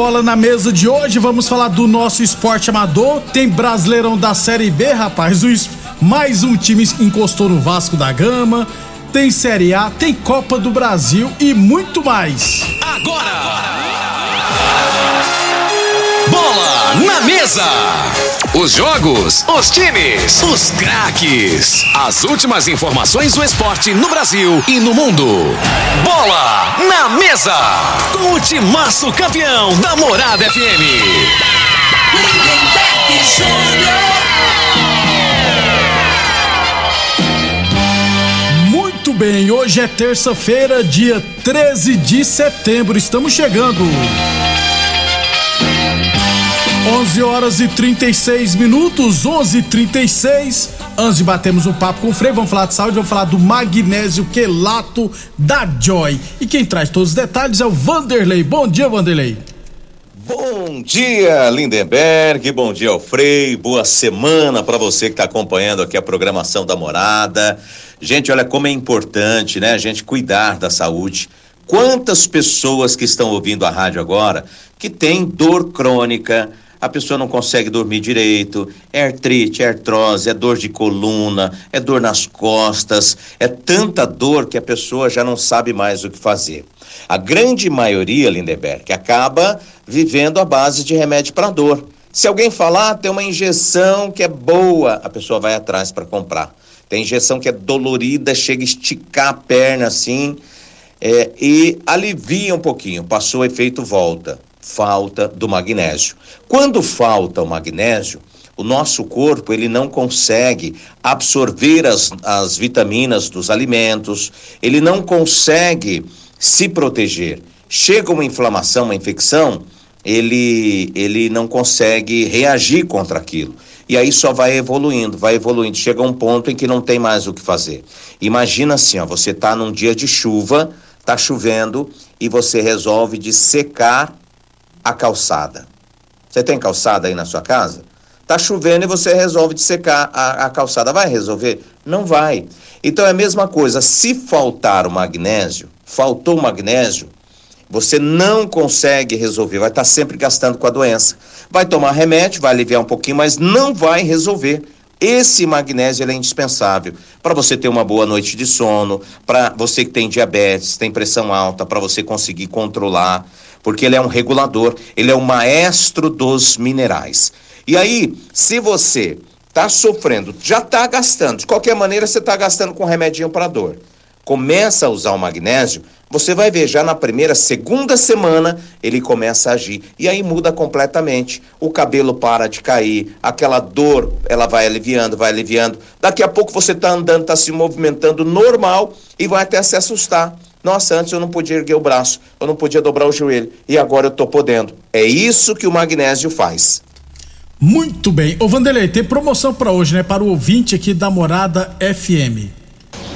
Bola na Mesa de hoje, vamos falar do nosso esporte amador. Tem Brasileirão da Série B, rapaz. Mais um time encostou no Vasco da Gama. Tem Série A, tem Copa do Brasil e muito mais. Bola na mesa. Os jogos, os times, os craques. As últimas informações do esporte no Brasil e no mundo. Bola na mesa. Com o timaço campeão da Morada FM. Júnior. Muito bem, hoje é terça-feira, dia 13 de setembro. Estamos chegando. 11 horas e 36 minutos, 11 e 36. Antes de batermos um papo com o Frei, vamos falar de saúde, vamos falar do magnésio quelato da Joy. E quem traz todos os detalhes é o Vanderlei. Bom dia, Vanderlei. Bom dia, Lindenberg. Bom dia, Alfrei. Boa semana para você que está acompanhando aqui a programação da Morada. Gente, olha como é importante, né? A gente cuidar da saúde. Quantas pessoas que estão ouvindo a rádio agora que tem dor crônica, a pessoa não consegue dormir direito, é artrite, é artrose, é dor de coluna, é dor nas costas, é tanta dor que a pessoa já não sabe mais o que fazer. A grande maioria, Lindeberg, acaba vivendo à base de remédio para dor. Se alguém falar, ah, tem uma injeção que é boa, a pessoa vai atrás para comprar. Tem injeção que é dolorida, chega a esticar a perna assim é, e alivia um pouquinho. Passou o efeito, volta. Falta do magnésio. Quando falta o magnésio, o nosso corpo ele não consegue absorver as, as vitaminas dos alimentos, ele não consegue se proteger. Chega uma inflamação, uma infecção, ele, ele não consegue reagir contra aquilo. E aí só vai evoluindo, vai evoluindo. Chega um ponto em que não tem mais o que fazer. Imagina assim, ó, você está num dia de chuva, está chovendo e você resolve de secar a calçada. Você tem calçada aí na sua casa? Tá chovendo e você resolve de secar a, a calçada. Vai resolver? Não vai. Então é a mesma coisa. Se faltar o magnésio, faltou o magnésio, você não consegue resolver. Vai estar sempre gastando com a doença. Vai tomar remédio, vai aliviar um pouquinho, mas não vai resolver. Esse magnésio é indispensável para você ter uma boa noite de sono, para você que tem diabetes, tem pressão alta, para você conseguir controlar, porque ele é um regulador, ele é o maestro dos minerais. E aí, se você está sofrendo, já está gastando, de qualquer maneira você está gastando com remedinho para dor. Começa a usar o magnésio, você vai ver já na primeira, segunda semana ele começa a agir e aí muda completamente. O cabelo para de cair, aquela dor ela vai aliviando, vai aliviando. Daqui a pouco você está andando, está se movimentando normal e vai até se assustar. Nossa, antes eu não podia erguer o braço, eu não podia dobrar o joelho e agora eu estou podendo. É isso que o magnésio faz. Muito bem. Ô Vanderlei, tem promoção para hoje, né? Para o ouvinte aqui da Morada FM.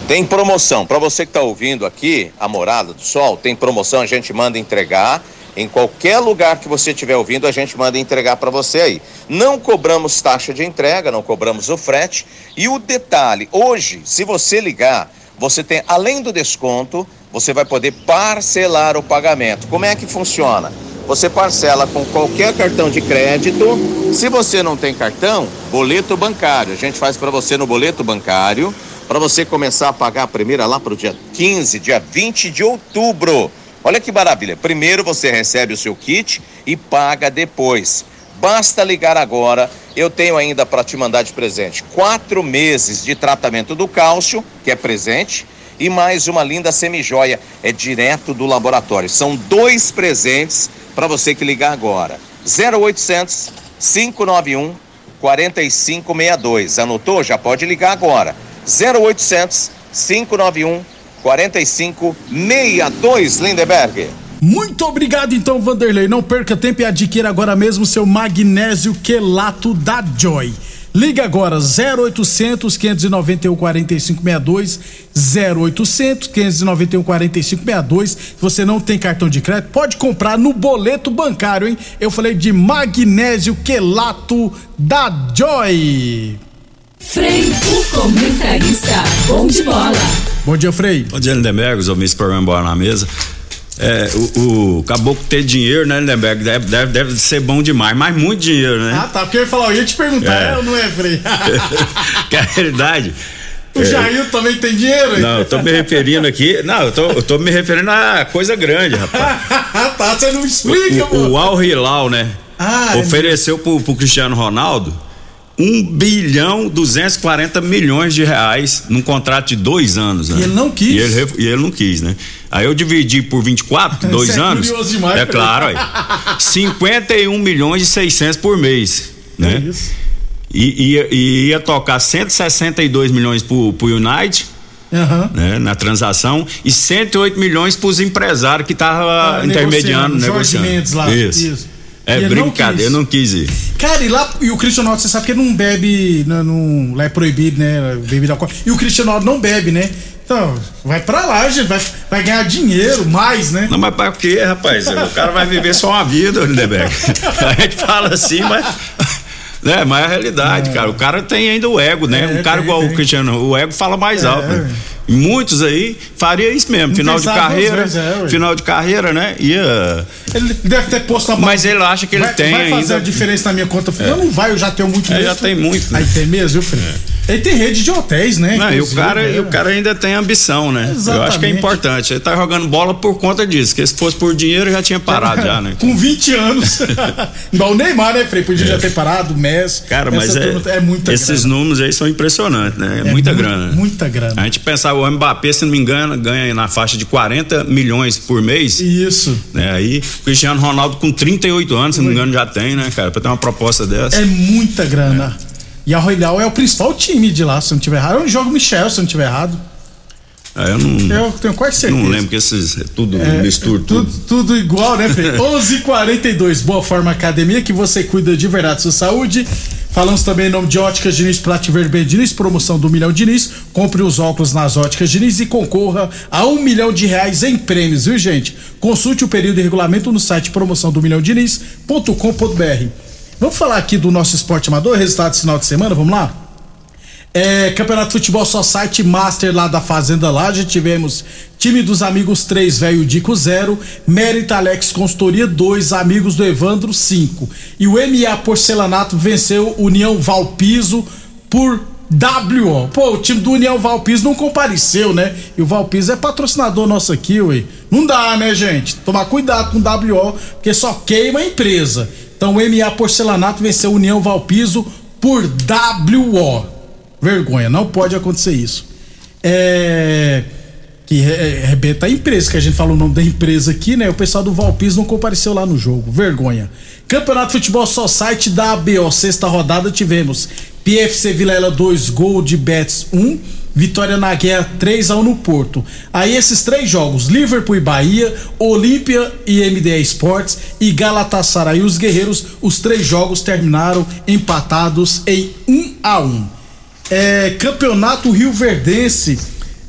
Tem promoção. Para você que está ouvindo aqui, a Morada do Sol, tem promoção, a gente manda entregar. Em qualquer lugar que você estiver ouvindo, a gente manda entregar para você aí. Não cobramos taxa de entrega, não cobramos o frete. E o detalhe, hoje, se você ligar, você tem, além do desconto, você vai poder parcelar o pagamento. Como é que funciona? Você parcela com qualquer cartão de crédito. Se você não tem cartão, boleto bancário. A gente faz para você no boleto bancário, para você começar a pagar a primeira lá para o dia 15, dia 20 de outubro. Olha que maravilha. Primeiro você recebe o seu kit e paga depois. Basta ligar agora. Eu tenho ainda para te mandar de presente quatro meses de tratamento do cálcio, que é presente, e mais uma linda semijoia. É direto do laboratório. São dois presentes para você que ligar agora. 0800 591 4562. Anotou? Já pode ligar agora. 0800 591 4562, Lindeberg. Muito obrigado então, Vanderlei. Não perca tempo e adquira agora mesmo seu magnésio quelato da Joy. Liga agora 0800 591 4562 0800 591 4562. Se você não tem cartão de crédito, pode comprar no boleto bancário, hein? Eu falei de magnésio quelato da Joy. Frei, o comentarista, bom de bola. Bom dia, Frei. Bom dia, Lindenberg, os homens programa Bola na Mesa. É, o, o caboclo ter dinheiro, né, Lindenberg, deve, deve, deve ser bom demais, mas muito dinheiro, né? Ah, tá, porque eu ia falar, eu ia te perguntar, É. é ou não é, Frei? que é a realidade. o Jair também tem dinheiro? hein? Não, eu tô me referindo aqui. Não, eu tô, eu tô me referindo a coisa grande, rapaz. tá, você não explica, O, o pô. Al Hilal, né? Ah, é ofereceu pro, pro Cristiano Ronaldo um bilhão 240 milhões de reais num contrato de dois anos, né? E ele não quis. E ele, e ele não quis, né? Aí eu dividi por 24, que dois Você é anos. curioso demais, é claro, aí. 51 milhões e 600 por mês, né? É isso. E, ia- e ia tocar 162 milhões pro, pro United, Aham. né, na transação e 108 milhões para os empresários que estavam Ah, intermediando, negociando, negociando. Mendes lá, Isso. isso. É E brincadeira, eu não quis ir. Cara, e lá, e o Cristiano Ronaldo, você sabe que ele não bebe, não, não- lá é proibido, né? Bebida alcoólica. E o Cristiano Ronaldo não bebe, né? Então, vai pra lá, gente, vai, vai ganhar dinheiro, mais, né? Não, mas para quê, rapaz? O cara vai viver só uma vida, Lindeberg. A gente fala assim, mas. Né, mas é a realidade, cara. O cara tem ainda o ego, né? É, um cara tem, igual tem. o Cristiano, o ego fala mais É, alto. né? é. Muitos aí faria isso mesmo. Final de carreira. vezes, é, final de carreira, né? Ia. Ele deve ter posto uma Mas ele acha que ele vai, tem vai fazer ainda. a diferença na minha conta. Eu não vai, eu já tenho muito É, mesmo. já tem muito, né? Aí tem mesmo, viu, Fred? Ele tem rede de hotéis, né? Não, e o cara, é. e o cara ainda tem ambição, né? Eu acho que é Exatamente. importante. Ele tá jogando bola por conta disso. Que se fosse por dinheiro já tinha parado já, né? Com 20 anos. Igual o Neymar, né, Frei? Podia já ter parado, o Messi. É. Cara, mas é, é muita esses grana. números aí são impressionantes, né? É, É muita mu- grana. muita grana. A gente pensava, o Mbappé, se não me engano, ganha na faixa de 40 milhões por mês. Isso. Né? Aí o Cristiano Ronaldo com 38 anos, se não me engano, já tem, né, cara? Pra ter uma proposta dessa. É muita grana. E a Royal é o principal time de lá, se não tiver errado. Eu jogo Michel, se eu não tiver errado. Aí eu não, Eu tenho quase certeza. não lembro que esses. é Tudo É, mistura tudo, tudo. tudo igual, né, Fê? 11:42 Boa Forma Academia, que você cuida de verdade da sua saúde. Falamos também em nome de Óticas Diniz, Prate Vermelho Diniz, promoção do Milhão Diniz. Compre os óculos nas Óticas Diniz e concorra a um milhão de reais em prêmios, viu, gente? Consulte o período e regulamento no site promoção do Milhão Diniz.com.br. Vamos falar aqui do nosso esporte amador, resultado desse final de semana, vamos lá? É, Campeonato de Futebol Society Master lá da Fazenda Laje, tivemos time dos amigos 3, velho Dico 0, Mérita Alex Consultoria 2, amigos do Evandro 5. E o MA Porcelanato venceu União Valpiso por WO. Pô, o time do União Valpiso não compareceu, né? E o Valpiso é patrocinador nosso aqui, ué. Não dá, né, gente? Tomar cuidado com o WO, porque só queima a empresa. Então o MA Porcelanato venceu União Valpiso por WO. Vergonha, não pode acontecer isso. É. Que re- arrebenta a empresa, que a gente fala o nome da empresa aqui, né? O pessoal do Valpis não compareceu lá no jogo. Vergonha. Campeonato de Futebol Society da ABO, sexta rodada, tivemos PFC Vilela 2, Gol de Betis 1, Vitória na Guerra 3 a 1 no Porto. Aí esses três jogos, Liverpool e Bahia, Olímpia e MDA Esportes e Galatasaray os Guerreiros, os três jogos terminaram empatados em 1 a 1. É, campeonato Rio Verdense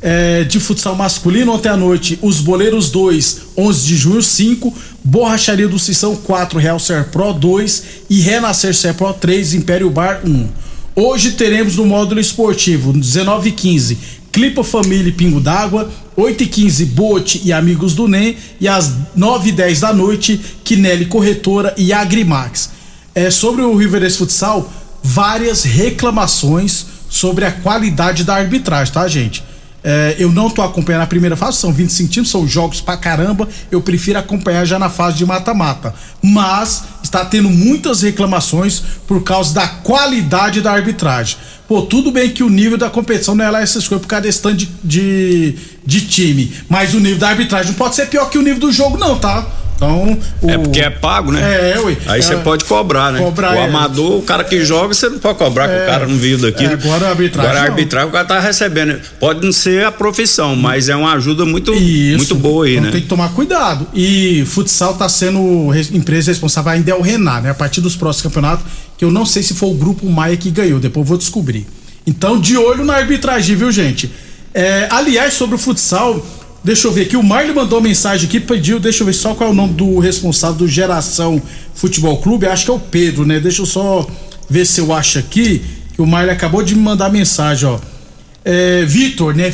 é, de futsal masculino ontem à noite, os Boleiros 2, 11 de junho 5, Borracharia do Sissão 4, Real Ser Pro 2 e Renascer Ser Pro 3, Império Bar 1. Hoje teremos no módulo esportivo, 19 e 15, Clipa Família e Pingo d'Água, 8 e 15 Bote e Amigos do NEM e às 9 e 10 da noite Quinelli Corretora e Agrimax. É, sobre o Riverense Futsal, várias reclamações sobre a qualidade da arbitragem, tá, gente? É, eu não tô acompanhando a primeira fase, são 25 times, são jogos pra caramba. Eu prefiro acompanhar já na fase de mata-mata. Mas está tendo muitas reclamações por causa da qualidade da arbitragem. Pô, tudo bem que o nível da competição não é lá essas coisas por causa desse tanto de, de, de time. Mas o nível da arbitragem não pode ser pior que o nível do jogo, não, tá? Então, o... É porque é pago, né? É, ui. Aí você é, pode cobrar, né? Cobrar, o é. amador, o cara que joga, você não pode cobrar, que o cara não viu daqui. É, agora a arbitragem Agora a arbitragem o cara tá recebendo. Pode não ser a profissão, mas é uma ajuda muito, Isso. muito boa aí, então né? Tem que tomar cuidado. E futsal tá sendo res- empresa responsável ainda é o Renan, né? A partir dos próximos campeonatos, que eu não sei se foi o grupo Maia que ganhou, depois eu vou descobrir. Então, de olho na arbitragem, viu, gente? É, aliás, sobre o futsal, deixa eu ver aqui, o Marley mandou mensagem aqui, pediu, deixa eu ver só qual é o nome do responsável do Geração Futebol Clube, acho que é o Pedro, né? Deixa eu só ver se eu acho aqui, que o Marley acabou de me mandar mensagem, ó. É, Vitor, né?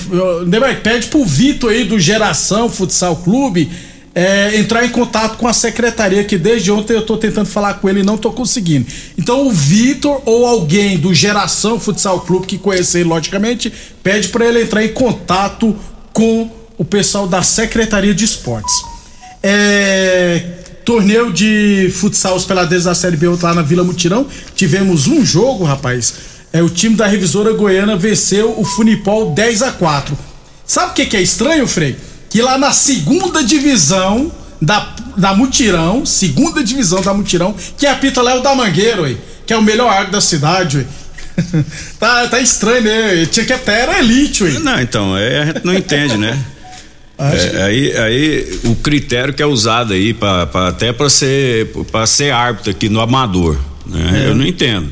Pede pro Vitor aí do Geração Futsal Clube é, entrar em contato com a secretaria, que desde ontem eu tô tentando falar com ele e não tô conseguindo. Então o Vitor ou alguém do Geração Futsal Clube que conhecer, logicamente, pede para ele entrar em contato com o pessoal da Secretaria de Esportes. É, torneio de futsal os peladeiros da Série B lá na Vila Mutirão. Tivemos um jogo, rapaz. É, o time da revisora goiana venceu o Funipol 10 a 4 Sabe o que, que é estranho, Frei? Que lá na segunda divisão da, da Mutirão, segunda divisão da Mutirão, que apita Léo da Mangueira, ué, que é o melhor árbitro da cidade, ué. tá, tá estranho, né? Tinha que até era elite, ué. Não, então, é, a gente não entende, né? É, aí, aí o critério que é usado aí pra, pra- até para ser para ser árbitro aqui no amador, né? É. Eu não entendo.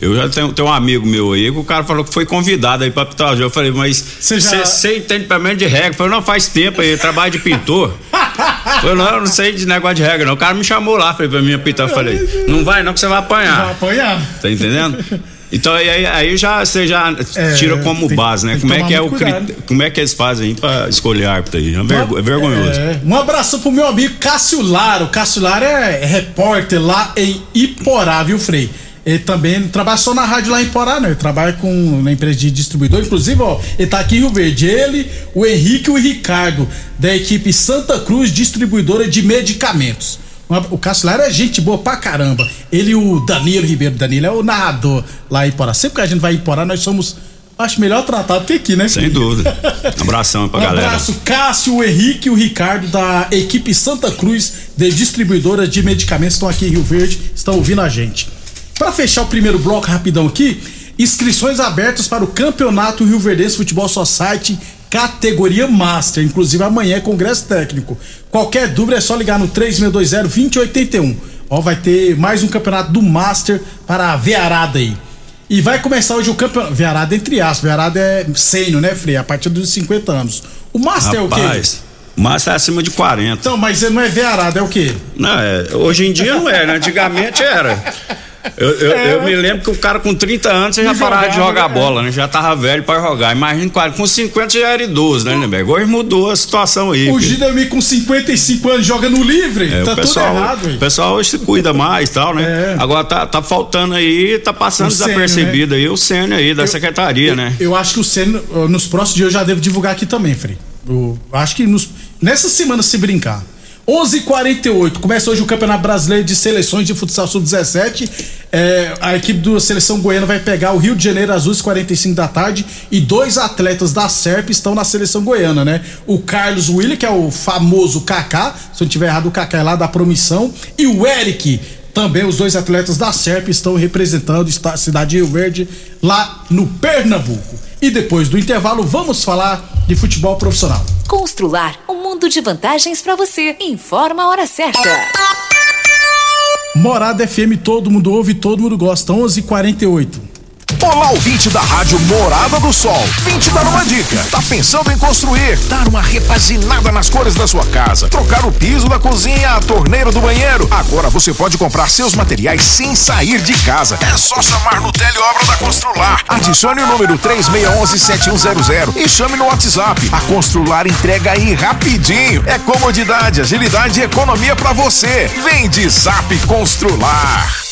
Eu já tenho, tenho um amigo meu aí que o cara falou que foi convidado aí pra jogo. Eu falei, mas Você já- entende pelo menos de regra? Eu falei, não, faz tempo aí, trabalho de pintor. Eu falei, não, eu não sei de negócio de regra, não. O cara me chamou lá, falei pra mim apitar. Eu falei, não vai não que você vai apanhar. Vai apanhar. Tá entendendo? Então aí, aí, já você já É, tira como tem- base, né? Como é que é o como é que eles fazem pra escolher árbitro aí? É, vergo- é vergonhoso. É, um abraço pro meu amigo Cássio Lara. O Cássio Lara é repórter lá em Iporá, viu, Frei? Ele também trabalha só na rádio lá em Iporá, né? Ele trabalha com na empresa de distribuidor. Inclusive, ó, ele tá aqui em Rio Verde. Ele, o Henrique e o Ricardo, da equipe Santa Cruz Distribuidora de Medicamentos. O Cássio Lara é gente boa pra caramba. Ele e o Danilo Ribeiro. Danilo é o narrador lá em Iporá. Sempre que a gente vai em Iporá, nós somos, acho, melhor tratados que aqui, né? Sem filho? dúvida. Abração pra Um galera. abraço, Cássio, o Henrique e o Ricardo da equipe Santa Cruz de distribuidora de medicamentos estão aqui em Rio Verde, estão ouvindo a gente. Para fechar o primeiro bloco rapidão aqui, inscrições abertas para o Campeonato Rio Verdense Futebol Society categoria Master, inclusive amanhã é congresso técnico. Qualquer dúvida é só ligar no 3620-2081. Ó, vai ter mais um campeonato do Master para a Vearada aí. E vai começar hoje o campeonato. Vearada entre aspas. Vearada é sênior, né, Frei? A partir dos 50 anos. O Master é o quê? Rapaz, mas é acima de 40. Então, mas não é Vearada, é o quê? Não, é, hoje em dia não é, né? Antigamente era. Eu, eu, eu me lembro que o cara com 30 anos já parava de jogar né? bola, né? Já tava velho pra jogar. Imagina com- com 50 já era idoso, né, Lindenberg? Hoje mudou a situação aí. O. Gidemi com 55 anos joga no livre? É, tá pessoal, tudo errado, o pessoal hoje se cuida mais e tal, né? É. Agora tá, tá faltando aí, tá passando O sênior, desapercebido aí o sênior aí da Eu- secretaria, né? Eu acho que o ó, nos próximos dias eu já devo divulgar aqui também, Frei. Eu acho que nos, nessa semana, se brincar. 11:48 começa hoje o Campeonato Brasileiro de Seleções de Futsal Sub-17. É, a equipe da seleção goiana vai pegar o Rio de Janeiro às 11h45 da tarde e dois atletas da SERP estão na seleção goiana, né? O Carlos William, que é o famoso Kaká, se eu não tiver errado, o Kaká é lá da Promissão, e o Eric, também os dois atletas da SERP estão representando a cidade de Rio Verde lá no Pernambuco. E depois do intervalo, vamos falar de futebol profissional. Constrular um mundo de vantagens para você. Informa a hora certa. Morada FM, todo mundo ouve, todo mundo gosta. 11:48. Olá, ouvinte da Rádio Morada do Sol. Vim te dar uma dica. Tá pensando em construir, dar uma repaginada nas cores da sua casa, trocar o piso da cozinha, a torneira do banheiro? Agora você pode comprar seus materiais sem sair de casa. É só chamar no Teleobra. Adicione o número 3611-7100 e chame no WhatsApp. A Constrular entrega aí rapidinho. É comodidade, agilidade e economia para você. Vem de Zap Constrular.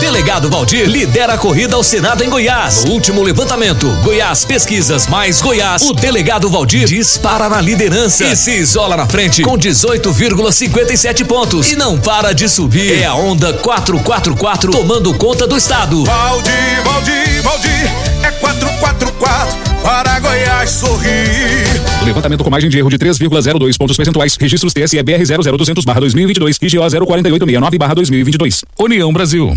Delegado Valdir lidera a corrida ao Senado em Goiás. No último levantamento, Goiás Pesquisas mais Goiás, o delegado Valdir dispara na liderança e se isola na frente com 18,57 pontos e não para de subir. É a onda 444 tomando conta do estado. Valdir, Valdir, Valdir, é 444 para Goiás sorrir. Levantamento com margem de erro de 3,02 pontos percentuais. Registros TSE BR 00200 2022 e GO 04869 2022. União Brasil.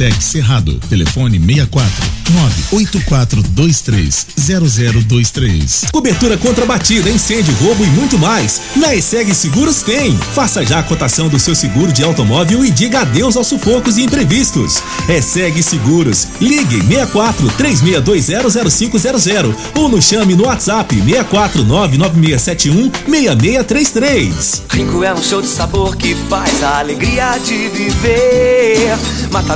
Cerrado. Telefone 64 98423 0023. Cobertura contra batida, incêndio, roubo e muito mais. Na ESEG Seguros tem. Faça já a cotação do seu seguro de automóvel e diga adeus aos sufocos e imprevistos. ESEG Seguros. Ligue 64 36200500 ou nos chame no WhatsApp 64996716633. Rico é um show de sabor que faz a alegria de viver. Mata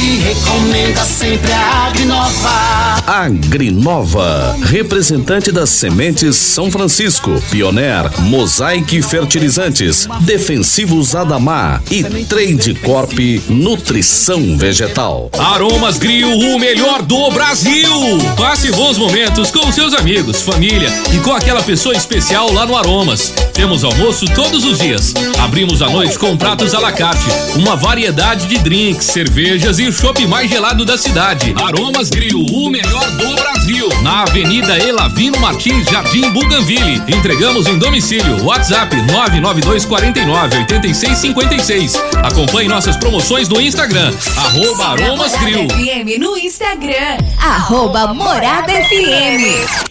recomenda sempre a Agrinova. Agrinova, representante das sementes São Francisco, Pioneer, Mosaic Fertilizantes, Defensivos Adamar e Trade Corp Nutrição Vegetal. Aromas Grill, o melhor do Brasil. Passe bons momentos com seus amigos, família e com aquela pessoa especial lá no Aromas. Temos almoço todos os dias. Abrimos à noite com pratos à la carte, uma variedade de drinks, cervejas e o mais gelado da cidade. Aromas Grill, o melhor do Brasil. Na Avenida Elavino Martins, Jardim Buganville. Entregamos em domicílio. WhatsApp 99249 8656. Acompanhe nossas promoções no Instagram, arroba Aromas Grill. FM no Instagram, arroba Morada FM.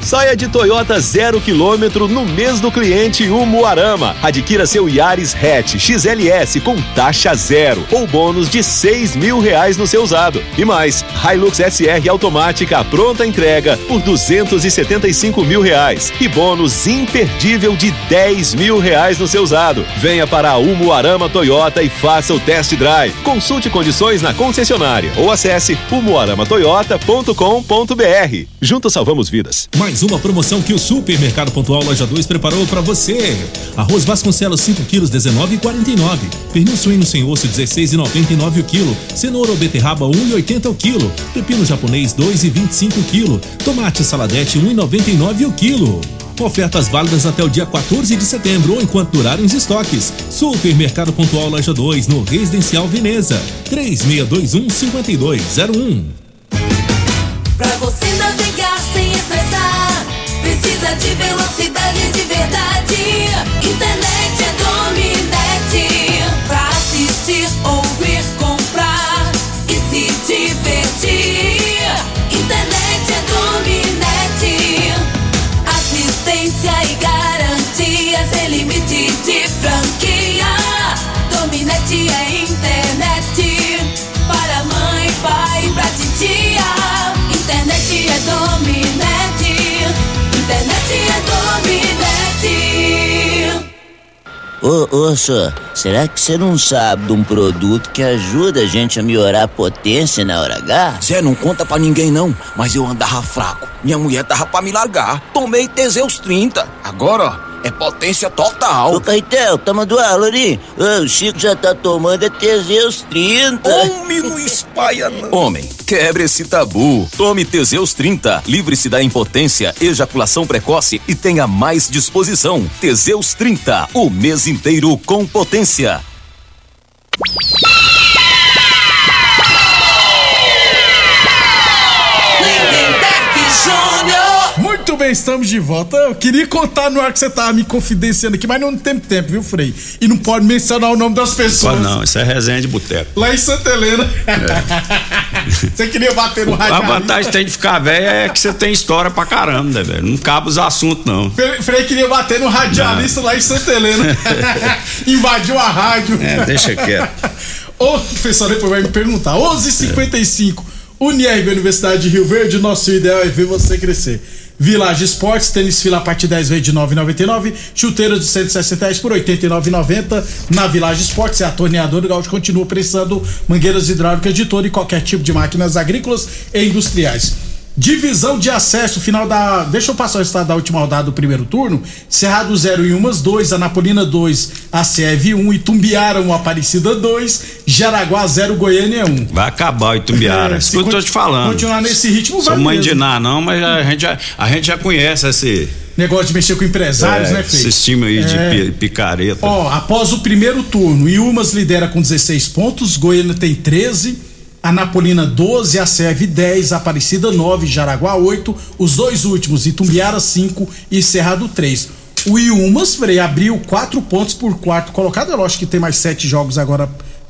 Saia de Toyota zero quilômetro no mês do cliente Umuarama. Adquira seu Yaris Hatch XLS com taxa zero ou bônus de seis mil reais no seu usado. E mais, Hilux SR automática pronta entrega por 275 mil reais e bônus imperdível de 10 mil reais no seu usado. Venha para a Umuarama Toyota e faça o test drive. Consulte condições na concessionária ou acesse umuaramatoyota.com.br. Juntos salvamos vidas. Mais uma promoção que o Supermercado Pontual Loja 2 preparou para você. Arroz Vasconcelos 5 quilos 19,49. Pernil suíno sem osso 16,99 o quilo. Cenoura ou beterraba 1,80 o quilo. Pepino japonês 2,25 o quilo. Tomate saladete 1,99 o quilo. Ofertas válidas até o dia 14 de setembro ou enquanto durarem os estoques. Supermercado Pontual Loja 2 no Residencial Veneza. 3621 5201. Pra você navegar sem estressar, precisa de velocidade de verdade. Internet é Dominete. Ô, ô, senhor, será que você não sabe de um produto que ajuda a gente a melhorar a potência na hora H? Zé, não conta pra ninguém não, mas eu andava fraco. Minha mulher tava pra me largar. Tomei Teseus 30. Agora, ó, é potência total. Ô, Caetel, tá mandando? Ô, o Chico já tá tomando é Teseus 30. Homem, não espalha não. Homem, quebre esse tabu. Tome Teseus 30. Livre-se da impotência, ejaculação precoce e tenha mais disposição. Teseus 30. O mês inteiro com potência. Bem, estamos de volta. Eu queria contar no ar que você tava me confidenciando aqui, mas não tem tempo, viu, Frei? E não pode mencionar o nome das pessoas. Não, isso é resenha de boteco. Lá em Santa Helena. você queria bater no A rádio? vantagem tem de ficar velho é que você tem história pra caramba, né, velho? Não cabe os assuntos, não. Frei, queria bater no radialista lá em Santa Helena. Invadiu a rádio. É, deixa quieto. Ô, professor, depois vai me perguntar. 11:55 Unirv Universidade de Rio Verde, nosso ideal é ver você crescer. Village Esportes, tênis fila a partir de 10 vezes de 9,99. Chuteiras de 160 reais por 89,90. Na Village Esportes, é a torneadora do Gaúcho continua prestando mangueiras hidráulicas de todo e qualquer tipo de máquinas agrícolas e industriais. Divisão de acesso, final da. Deixa eu passar o estado da última rodada do primeiro turno. Cerrado 0 e Umas 2, Anapolina 2, ACEV 1, Itumbiara 1, Aparecida 2, Jaraguá 0, Goiânia 1. Vai acabar o Itumbiara. É, se que eu tô te falando. continuar nesse ritmo, vai Sou mãe mesmo. de Ná, não, mas a gente, já, a gente já conhece esse. Negócio de mexer com empresários, é, né, Fê? Esse time aí É. de pi- picareta. Ó, após o primeiro turno, Ilmas lidera com 16 pontos, Goiânia tem 13, Anapolina 12, a Serve 10, Aparecida 9, Jaraguá 8, os dois últimos, Itumbiara 5 e Cerrado 3. O Ilmas, Frei, abriu 4 pontos por quarto colocado, é lógico que tem mais 7 jogos agora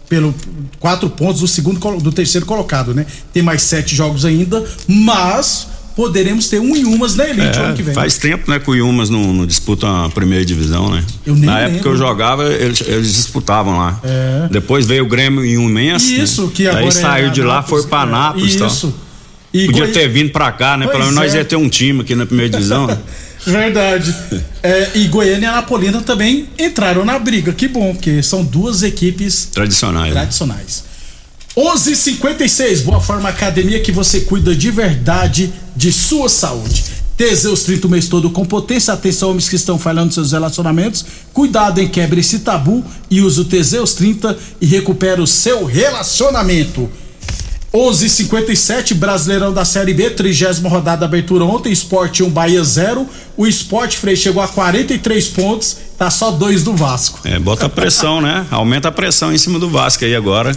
pelo quatro pontos do segundo do terceiro colocado, né? Tem mais sete jogos ainda, mas poderemos ter um Ilmas na elite É, ano que vem. faz tempo, né, que o Yumas não, não disputa a primeira divisão, né? Eu nem Na época que eu jogava, eles, eles disputavam lá. É. Depois veio o Grêmio em um imenso. Isso, né? que agora Aí é saiu de lá, foi pra Anápolis e tal. Isso. E Podia ter vindo pra cá, né? Pelo menos nós é. ia ter um time aqui na primeira divisão. né? Verdade. É, e Goiânia e Anapolina também entraram na briga. Que bom, porque são duas equipes Tradicionais. né? tradicionais. 11:56 Boa Forma Academia que você cuida de verdade de sua saúde. Teseus 30 o mês todo com potência. Atenção, homens que estão falhando seus relacionamentos. Cuidado em quebre esse tabu e use o Teseus 30 e recupera o seu relacionamento. 11:57 Brasileirão da Série B, trigésima rodada abertura ontem, Sport 1 Bahia 0. O Sport Frei chegou a 43 pontos, tá só dois do Vasco. É, bota pressão, né? Aumenta a pressão em cima do Vasco aí agora,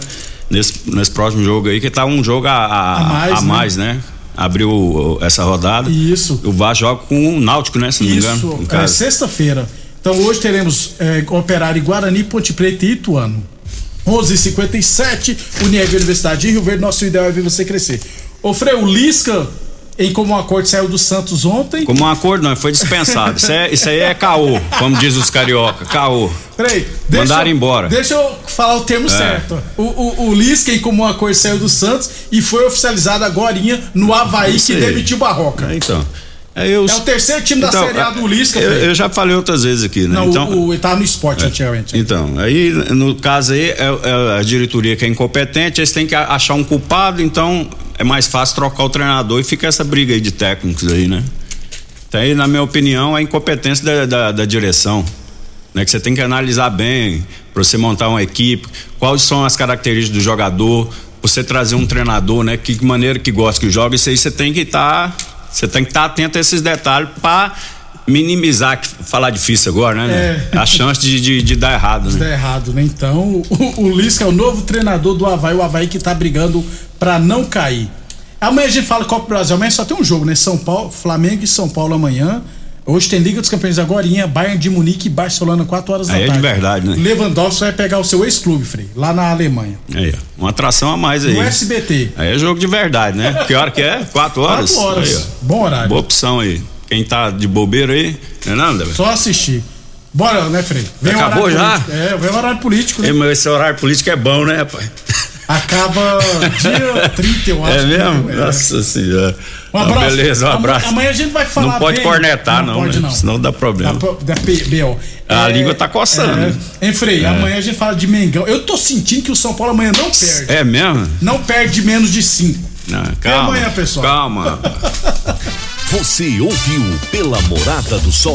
nesse, nesse próximo jogo aí, que tá um jogo a, a, A mais, a né? mais, né? Abriu o- essa rodada. Isso. O Vasco joga com o Náutico, né? Se não me engano. É sexta-feira. Então hoje teremos é, Operário Guarani, Ponte Preta e Ituano. 11:57 Unieg Universidade de Rio Verde, nosso ideal é ver você crescer. Ô Frei, o Lisca, em comum acordo, saiu do Santos ontem. Como um acordo, não, foi dispensado. Isso, é- isso aí é caô, como diz os carioca. Caô. Peraí, Mandaram embora. Deixa eu falar o termo É. certo. O, o, o Lisca, em comum acordo, saiu do Santos e foi oficializado agora no Havaí, que demitiu Barroca. É, então. É, eu- É o terceiro time da Então, Série A do Lisca, eu, eu já falei outras vezes aqui, né? Não, então, o, o, ele tava no esporte É. antigamente. Então, aí no caso aí é, é a diretoria que é incompetente, eles têm que achar um culpado, então é mais fácil trocar o treinador e fica essa briga aí de técnicos aí, né? Então aí, na minha opinião, é a incompetência da, da, da direção. Né, que você tem que analisar bem para você montar uma equipe, quais são as características do jogador, você trazer um treinador, né? Que maneira que gosta que joga, isso aí você tem que estar. Você tem que estar atento a esses detalhes para minimizar, que falar difícil agora, né? É. A chance de, de, de dar errado, Isso né? dá errado, né? Então, o, o Lisca é o novo treinador do Havaí, o Havaí que tá brigando pra não cair. Amanhã a gente fala Copa do Brasil. Amanhã só tem um jogo, né? São Paulo, Flamengo e São Paulo amanhã. Hoje tem Liga dos Campeões agora, Bayern de Munique e Barcelona, 4 horas da Aí é de tarde. verdade, né? Lewandowski vai pegar o seu ex-clube, Frei, lá na Alemanha. Aí, uma atração a mais aí. No SBT. Aí é jogo de verdade, né? Que hora que é? Quatro horas? Quatro horas. Aí. Bom horário. Boa opção aí. Quem tá de bobeira aí, não é nada, velho? Só assistir. Bora, né, Frei? Vem Acabou já? político. É, vem o horário político, né? Ei, esse horário político é bom, né, rapaz? Acaba dia 30, eu acho. É mesmo? É. Nossa senhora. Um Ah, abraço. beleza, um abraço. Amanhã a gente vai falar Não pode bem- cornetar, Não não, pode, né? não. Senão dá problema. Da, da. A língua tá coçando. É, hein, Frei? É. Amanhã a gente fala de Mengão. Eu tô sentindo que o São Paulo amanhã não perde. É mesmo? Não perde de menos de 5. Não, calma. amanhã, pessoal. Calma. Você ouviu pela Morada do Sol